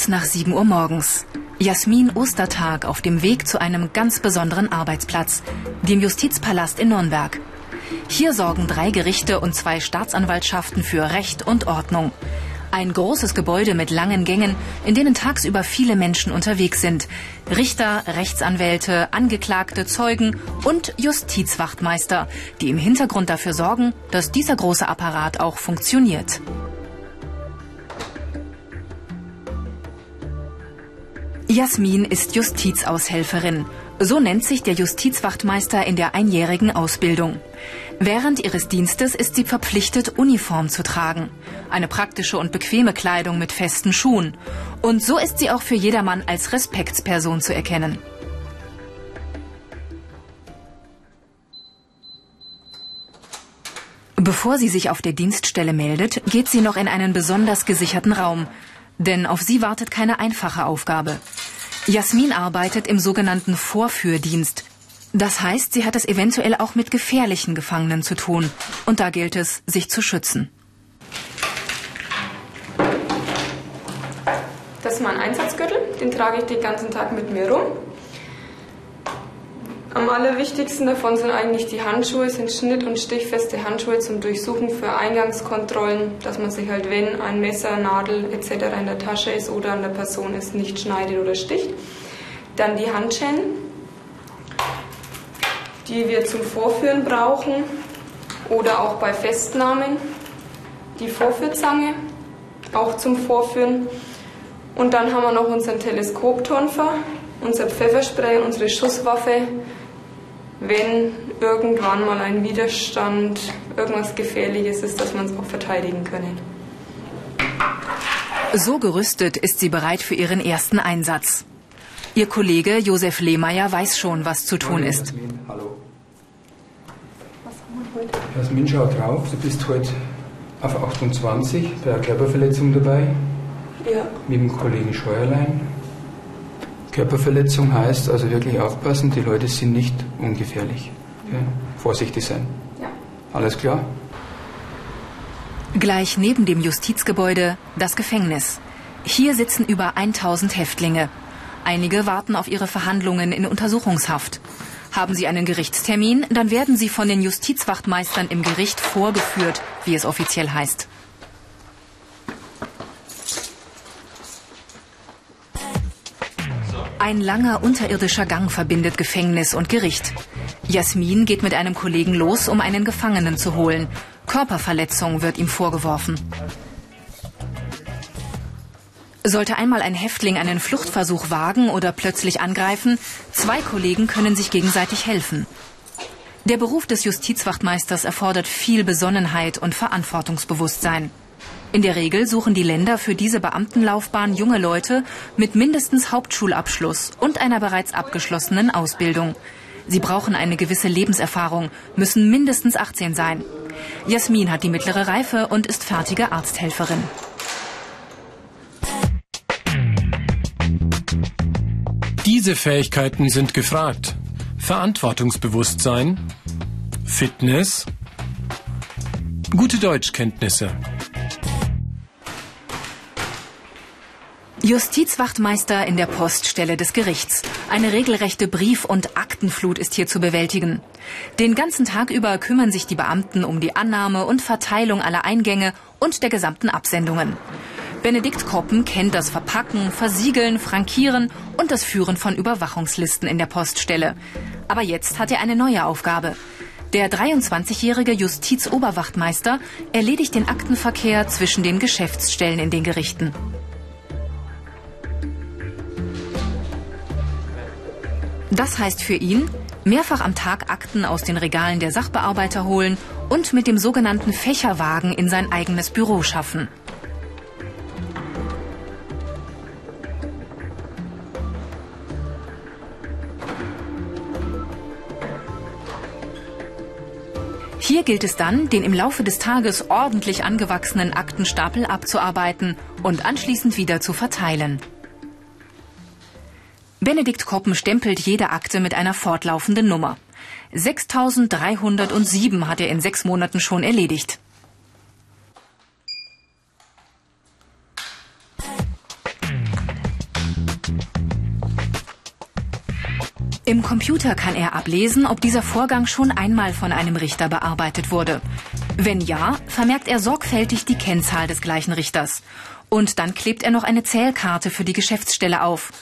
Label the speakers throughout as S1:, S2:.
S1: Kurz nach 7 Uhr morgens. Jasmin Ostertag auf dem Weg zu einem ganz besonderen Arbeitsplatz, dem Justizpalast in Nürnberg. Hier sorgen drei Gerichte und zwei Staatsanwaltschaften für Recht und Ordnung. Ein großes Gebäude mit langen Gängen, in denen tagsüber viele Menschen unterwegs sind. Richter, Rechtsanwälte, Angeklagte, Zeugen und Justizwachtmeister, die im Hintergrund dafür sorgen, dass dieser große Apparat auch funktioniert. Jasmin ist Justizaushelferin. So nennt sich der Justizwachtmeister in der einjährigen Ausbildung. Während ihres Dienstes ist sie verpflichtet, Uniform zu tragen. Eine praktische und bequeme Kleidung mit festen Schuhen. Und so ist sie auch für jedermann als Respektsperson zu erkennen. Bevor sie sich auf der Dienststelle meldet, geht sie noch in einen besonders gesicherten Raum. Denn auf sie wartet keine einfache Aufgabe. Jasmin arbeitet im sogenannten Vorführdienst. Das heißt, sie hat es eventuell auch mit gefährlichen Gefangenen zu tun. Und da gilt es, sich zu schützen.
S2: Das ist mein Einsatzgürtel, den trage ich den ganzen Tag mit mir rum. Am allerwichtigsten davon sind eigentlich die Handschuhe, sind schnitt- und stichfeste Handschuhe zum Durchsuchen für Eingangskontrollen, dass man sich halt, wenn ein Messer, Nadel etc. in der Tasche ist oder an der Person ist, nicht schneidet oder sticht. Dann die Handschellen, die wir zum Vorführen brauchen oder auch bei Festnahmen. Die Vorführzange, auch zum Vorführen. Und dann haben wir noch unseren Teleskoptonfer, unser Pfefferspray unsere Schusswaffe, wenn irgendwann mal ein Widerstand, irgendwas Gefährliches ist, dass man es auch verteidigen können.
S1: So gerüstet ist sie bereit für ihren ersten Einsatz. Ihr Kollege Josef Lehmeier weiß schon, was zu tun ist.
S3: Jasmin, hallo. Jasmin, schau drauf. Du bist heute auf 28 bei einer Körperverletzung dabei.
S2: Ja.
S3: Mit dem Kollegen Scheuerlein. Körperverletzung heißt also wirklich aufpassen, die Leute sind nicht ungefährlich. Ja? Vorsichtig sein.
S2: Ja.
S3: Alles klar?
S1: Gleich neben dem Justizgebäude das Gefängnis. Hier sitzen über 1000 Häftlinge. Einige warten auf ihre Verhandlungen in Untersuchungshaft. Haben sie einen Gerichtstermin, dann werden sie von den Justizwachtmeistern im Gericht vorgeführt, wie es offiziell heißt. Ein langer unterirdischer Gang verbindet Gefängnis und Gericht. Jasmin geht mit einem Kollegen los, um einen Gefangenen zu holen. Körperverletzung wird ihm vorgeworfen. Sollte einmal ein Häftling einen Fluchtversuch wagen oder plötzlich angreifen, zwei Kollegen können sich gegenseitig helfen. Der Beruf des Justizwachtmeisters erfordert viel Besonnenheit und Verantwortungsbewusstsein. In der Regel suchen die Länder für diese Beamtenlaufbahn junge Leute mit mindestens Hauptschulabschluss und einer bereits abgeschlossenen Ausbildung. Sie brauchen eine gewisse Lebenserfahrung, müssen mindestens 18 sein. Jasmin hat die mittlere Reife und ist fertige Arzthelferin.
S4: Diese Fähigkeiten sind gefragt. Verantwortungsbewusstsein, Fitness, gute Deutschkenntnisse.
S1: Justizwachtmeister in der Poststelle des Gerichts. Eine regelrechte Brief- und Aktenflut ist hier zu bewältigen. Den ganzen Tag über kümmern sich die Beamten um die Annahme und Verteilung aller Eingänge und der gesamten Absendungen. Benedikt Koppen kennt das Verpacken, Versiegeln, Frankieren und das Führen von Überwachungslisten in der Poststelle. Aber jetzt hat er eine neue Aufgabe. Der 23-jährige Justizoberwachtmeister erledigt den Aktenverkehr zwischen den Geschäftsstellen in den Gerichten. Das heißt für ihn, mehrfach am Tag Akten aus den Regalen der Sachbearbeiter holen und mit dem sogenannten Fächerwagen in sein eigenes Büro schaffen. Hier gilt es dann, den im Laufe des Tages ordentlich angewachsenen Aktenstapel abzuarbeiten und anschließend wieder zu verteilen. Benedikt Koppen stempelt jede Akte mit einer fortlaufenden Nummer. 6307 hat er in sechs Monaten schon erledigt. Im Computer kann er ablesen, ob dieser Vorgang schon einmal von einem Richter bearbeitet wurde. Wenn ja, vermerkt er sorgfältig die Kennzahl des gleichen Richters. Und dann klebt er noch eine Zählkarte für die Geschäftsstelle auf.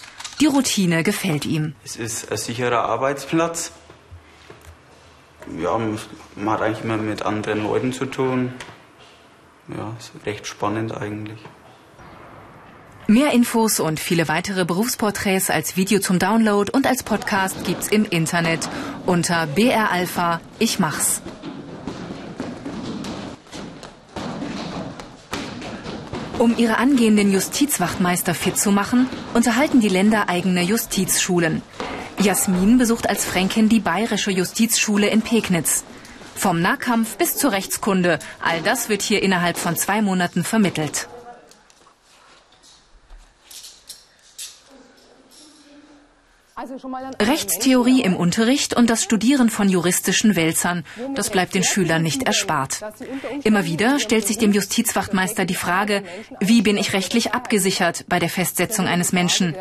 S1: Die Routine gefällt ihm.
S5: Es ist ein sicherer Arbeitsplatz. Ja, man hat eigentlich immer mit anderen Leuten zu tun. Ja, ist recht spannend eigentlich.
S1: Mehr Infos und viele weitere Berufsporträts als Video zum Download und als Podcast gibt's im Internet unter BR Alpha Ich mach's. Um ihre angehenden Justizwachtmeister fit zu machen, unterhalten die Länder eigene Justizschulen. Jasmin besucht als Fränkin die Bayerische Justizschule in Pegnitz. Vom Nahkampf bis zur Rechtskunde, all das wird hier innerhalb von zwei Monaten vermittelt. Rechtstheorie im Unterricht und das Studieren von juristischen Wälzern, das bleibt den Schülern nicht erspart. Immer wieder stellt sich dem Justizwachtmeister die Frage, wie bin ich rechtlich abgesichert bei der Festsetzung eines Menschen?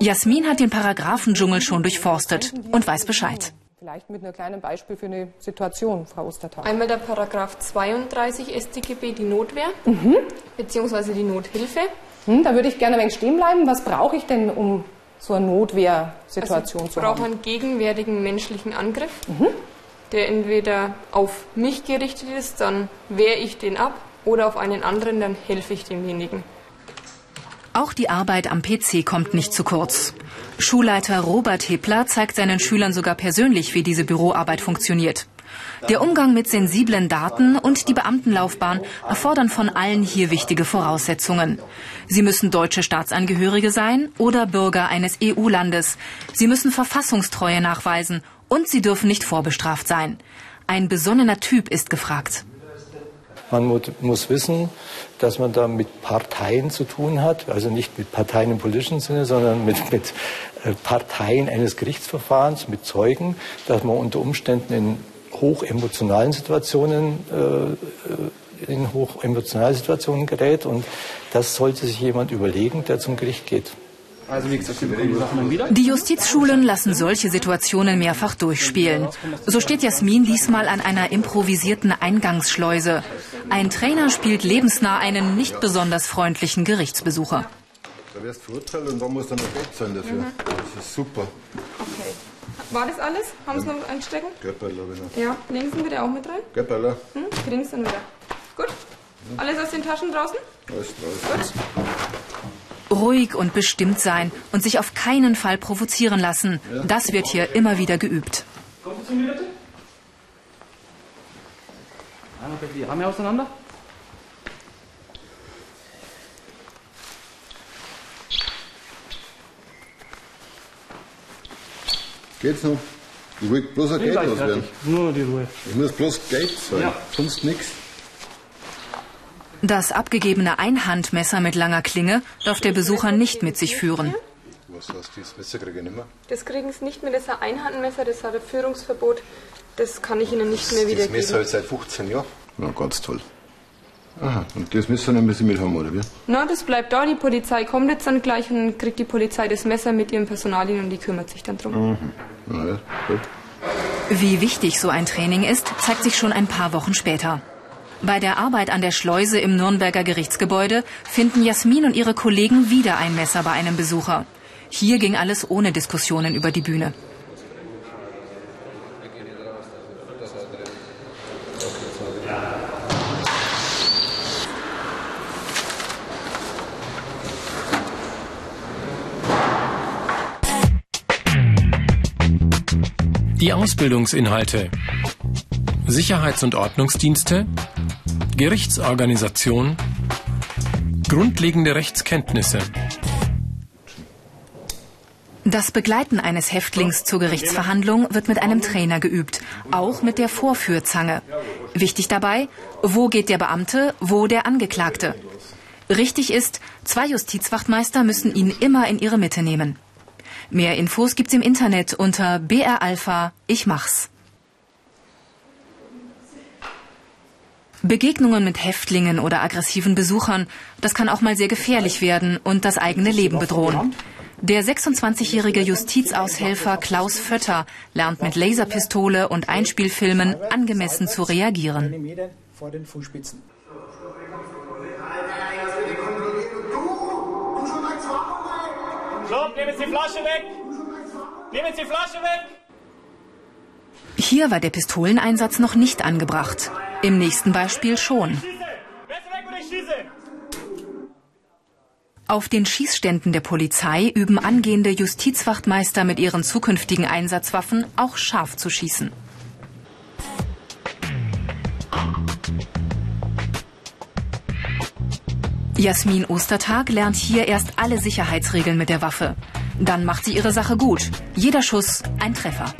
S1: Jasmin hat den Paragraphendschungel schon durchforstet und weiß Bescheid.
S2: Vielleicht mit einem kleinen Beispiel für eine Situation, Frau Ostertag. Einmal der Paragraph 32 StGB, die Notwehr, mhm. beziehungsweise die Nothilfe.
S6: Hm, da würde ich gerne ein wenig stehen bleiben. Was brauche ich denn, um so eine Notwehrsituation
S2: also
S6: zu haben.
S2: Ich brauche einen gegenwärtigen menschlichen Angriff, mhm. der entweder auf mich gerichtet ist, dann wehre ich den ab, oder auf einen anderen, dann helfe ich demjenigen.
S1: Auch die Arbeit am PC kommt nicht zu kurz. Schulleiter Robert Hippler zeigt seinen Schülern sogar persönlich, wie diese Büroarbeit funktioniert. Der Umgang mit sensiblen Daten und die Beamtenlaufbahn erfordern von allen hier wichtige Voraussetzungen. Sie müssen deutsche Staatsangehörige sein oder Bürger eines EU-Landes. Sie müssen Verfassungstreue nachweisen und sie dürfen nicht vorbestraft sein. Ein besonnener Typ ist gefragt.
S7: Man muss wissen, dass man da mit Parteien zu tun hat, also nicht mit Parteien im politischen Sinne, sondern mit, mit äh, Parteien eines Gerichtsverfahrens, mit Zeugen, dass man unter Umständen in hochemotionalen Situationen äh, in hochemotionale Situationen gerät und das sollte sich jemand überlegen, der zum Gericht geht.
S1: Also die Justizschulen lassen solche Situationen mehrfach durchspielen. So steht Jasmin diesmal an einer improvisierten Eingangsschleuse. Ein Trainer spielt lebensnah einen nicht besonders freundlichen Gerichtsbesucher.
S8: Da wirst du verurteilt und da muss dann noch Bett sein dafür. Mhm. Das ist super.
S2: Okay. War das alles? Haben Sie noch einstecken?
S8: Göpperl habe ich noch.
S2: Ja, legen Sie bitte auch mit rein.
S8: Göpperl.
S2: Hm, kriegen Sie dann wieder. Gut. Alles aus den Taschen draußen?
S8: Alles draußen.
S1: Gut. Ruhig und bestimmt sein und sich auf keinen Fall provozieren lassen. Ja. Das wird hier immer wieder geübt. Kommt zu mir bitte?
S9: Einmal bitte die Arme auseinander.
S8: Geht's noch? Ich will bloß ein Geld loswerden.
S9: Nur die Ruhe.
S8: Ich muss bloß Geld zahlen, ja. sonst nichts.
S1: Das abgegebene Einhandmesser mit langer Klinge darf der Besucher nicht mit sich führen.
S8: Was heißt, dieses Messer kriege ich nicht mehr?
S2: Das kriegen Sie nicht mehr, das ist ein Einhandmesser, das hat ein Führungsverbot. Das kann ich Ihnen nicht mehr wiedergeben.
S8: Das Messer halt seit 15 Jahren. Ja, ganz toll. Aha, und das Messer nehmen Sie mit haben, oder wie?
S2: Na, das bleibt da, die Polizei kommt jetzt dann gleich und dann kriegt die Polizei das Messer mit ihrem Personalien und die kümmert sich dann drum. Mhm.
S8: Na ja, gut.
S1: Wie wichtig so ein Training ist, zeigt sich schon ein paar Wochen später. Bei der Arbeit an der Schleuse im Nürnberger Gerichtsgebäude finden Jasmin und ihre Kollegen wieder ein Messer bei einem Besucher. Hier ging alles ohne Diskussionen über die Bühne.
S4: Die Ausbildungsinhalte Sicherheits- und Ordnungsdienste Gerichtsorganisation Grundlegende Rechtskenntnisse
S1: das Begleiten eines Häftlings zur Gerichtsverhandlung wird mit einem Trainer geübt, auch mit der Vorführzange. Wichtig dabei, wo geht der Beamte, wo der Angeklagte. Richtig ist, zwei Justizwachtmeister müssen ihn immer in ihre Mitte nehmen. Mehr Infos gibt's im Internet unter BR Alpha Ich mach's. Begegnungen mit Häftlingen oder aggressiven Besuchern, das kann auch mal sehr gefährlich werden und das eigene Leben bedrohen. Der 26-jährige Justizaushelfer Klaus Vötter lernt mit Laserpistole und Einspielfilmen angemessen zu reagieren.
S10: Stopp, nehmen Sie die Flasche weg! Nehmen Sie die Flasche weg!
S1: Hier war der Pistoleneinsatz noch nicht angebracht. Im nächsten Beispiel schon. Auf den Schießständen der Polizei üben angehende Justizwachtmeister mit ihren zukünftigen Einsatzwaffen auch scharf zu schießen. Jasmin Ostertag lernt hier erst alle Sicherheitsregeln mit der Waffe. Dann macht sie ihre Sache gut. Jeder Schuss ein Treffer.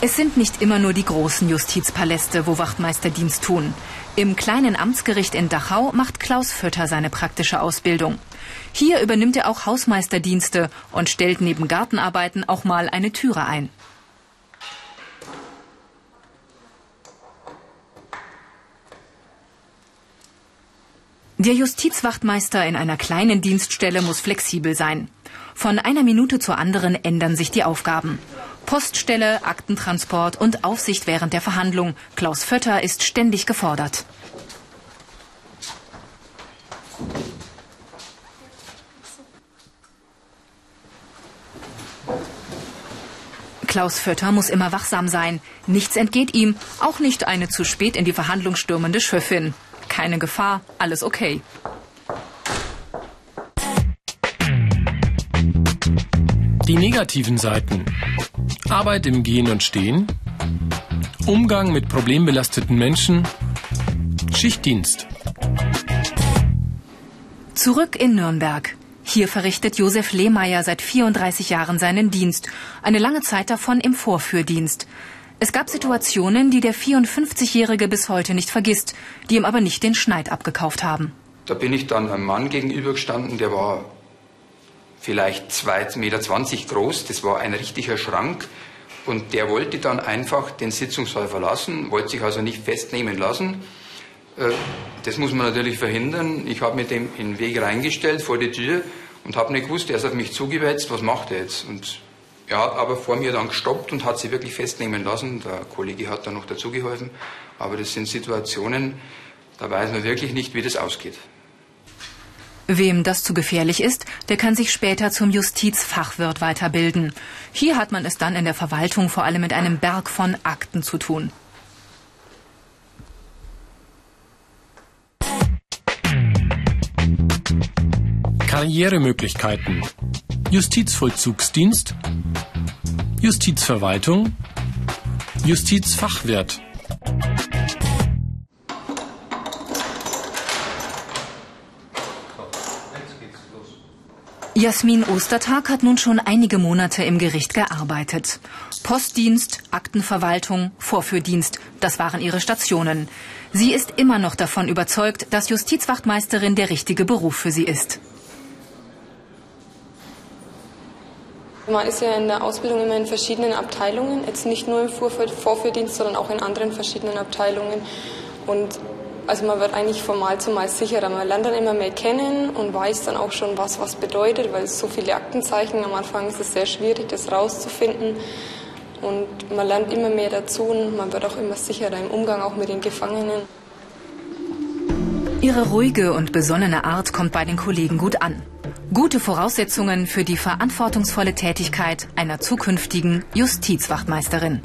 S1: Es sind nicht immer nur die großen Justizpaläste, wo Wachtmeister Dienst tun. Im kleinen Amtsgericht in Dachau macht Klaus Vötter seine praktische Ausbildung. Hier übernimmt er auch Hausmeisterdienste und stellt neben Gartenarbeiten auch mal eine Türe ein. Der Justizwachtmeister in einer kleinen Dienststelle muss flexibel sein. Von einer Minute zur anderen ändern sich die Aufgaben. Poststelle, Aktentransport und Aufsicht während der Verhandlung. Klaus Vötter ist ständig gefordert. Klaus Vötter muss immer wachsam sein. Nichts entgeht ihm, auch nicht eine zu spät in die Verhandlung stürmende Schöffin keine Gefahr, alles okay.
S4: Die negativen Seiten. Arbeit im Gehen und Stehen. Umgang mit problembelasteten Menschen. Schichtdienst.
S1: Zurück in Nürnberg. Hier verrichtet Josef Lehmeier seit 34 Jahren seinen Dienst, eine lange Zeit davon im Vorführdienst. Es gab Situationen, die der 54-Jährige bis heute nicht vergisst, die ihm aber nicht den Schneid abgekauft haben.
S11: Da bin ich dann einem Mann gegenübergestanden, der war vielleicht 2,20 Meter groß, das war ein richtiger Schrank. Und der wollte dann einfach den Sitzungssaal verlassen, wollte sich also nicht festnehmen lassen. Äh, das muss man natürlich verhindern. Ich habe mit dem in den Weg reingestellt vor die Tür und habe nicht gewusst, er ist auf mich zugewetzt, was macht er jetzt? Und er hat aber vor mir dann gestoppt und hat sie wirklich festnehmen lassen. Der Kollege hat dann noch dazugeholfen. Aber das sind Situationen, da weiß man wirklich nicht, wie das ausgeht.
S1: Wem das zu gefährlich ist, der kann sich später zum Justizfachwirt weiterbilden. Hier hat man es dann in der Verwaltung vor allem mit einem Berg von Akten zu tun.
S4: Karrieremöglichkeiten. Justizvollzugsdienst, Justizverwaltung, Justizfachwirt.
S1: Jasmin Ostertag hat nun schon einige Monate im Gericht gearbeitet. Postdienst, Aktenverwaltung, Vorführdienst, das waren ihre Stationen. Sie ist immer noch davon überzeugt, dass Justizwachtmeisterin der richtige Beruf für sie ist.
S2: Man ist ja in der Ausbildung immer in verschiedenen Abteilungen, jetzt nicht nur im Vorführdienst, sondern auch in anderen verschiedenen Abteilungen. Und also man wird eigentlich von Mal zu Mal sicherer. Man lernt dann immer mehr kennen und weiß dann auch schon, was was bedeutet, weil es so viele Aktenzeichen am Anfang ist es sehr schwierig, das rauszufinden. Und man lernt immer mehr dazu und man wird auch immer sicherer im Umgang auch mit den Gefangenen.
S1: Ihre ruhige und besonnene Art kommt bei den Kollegen gut an. Gute Voraussetzungen für die verantwortungsvolle Tätigkeit einer zukünftigen Justizwachtmeisterin.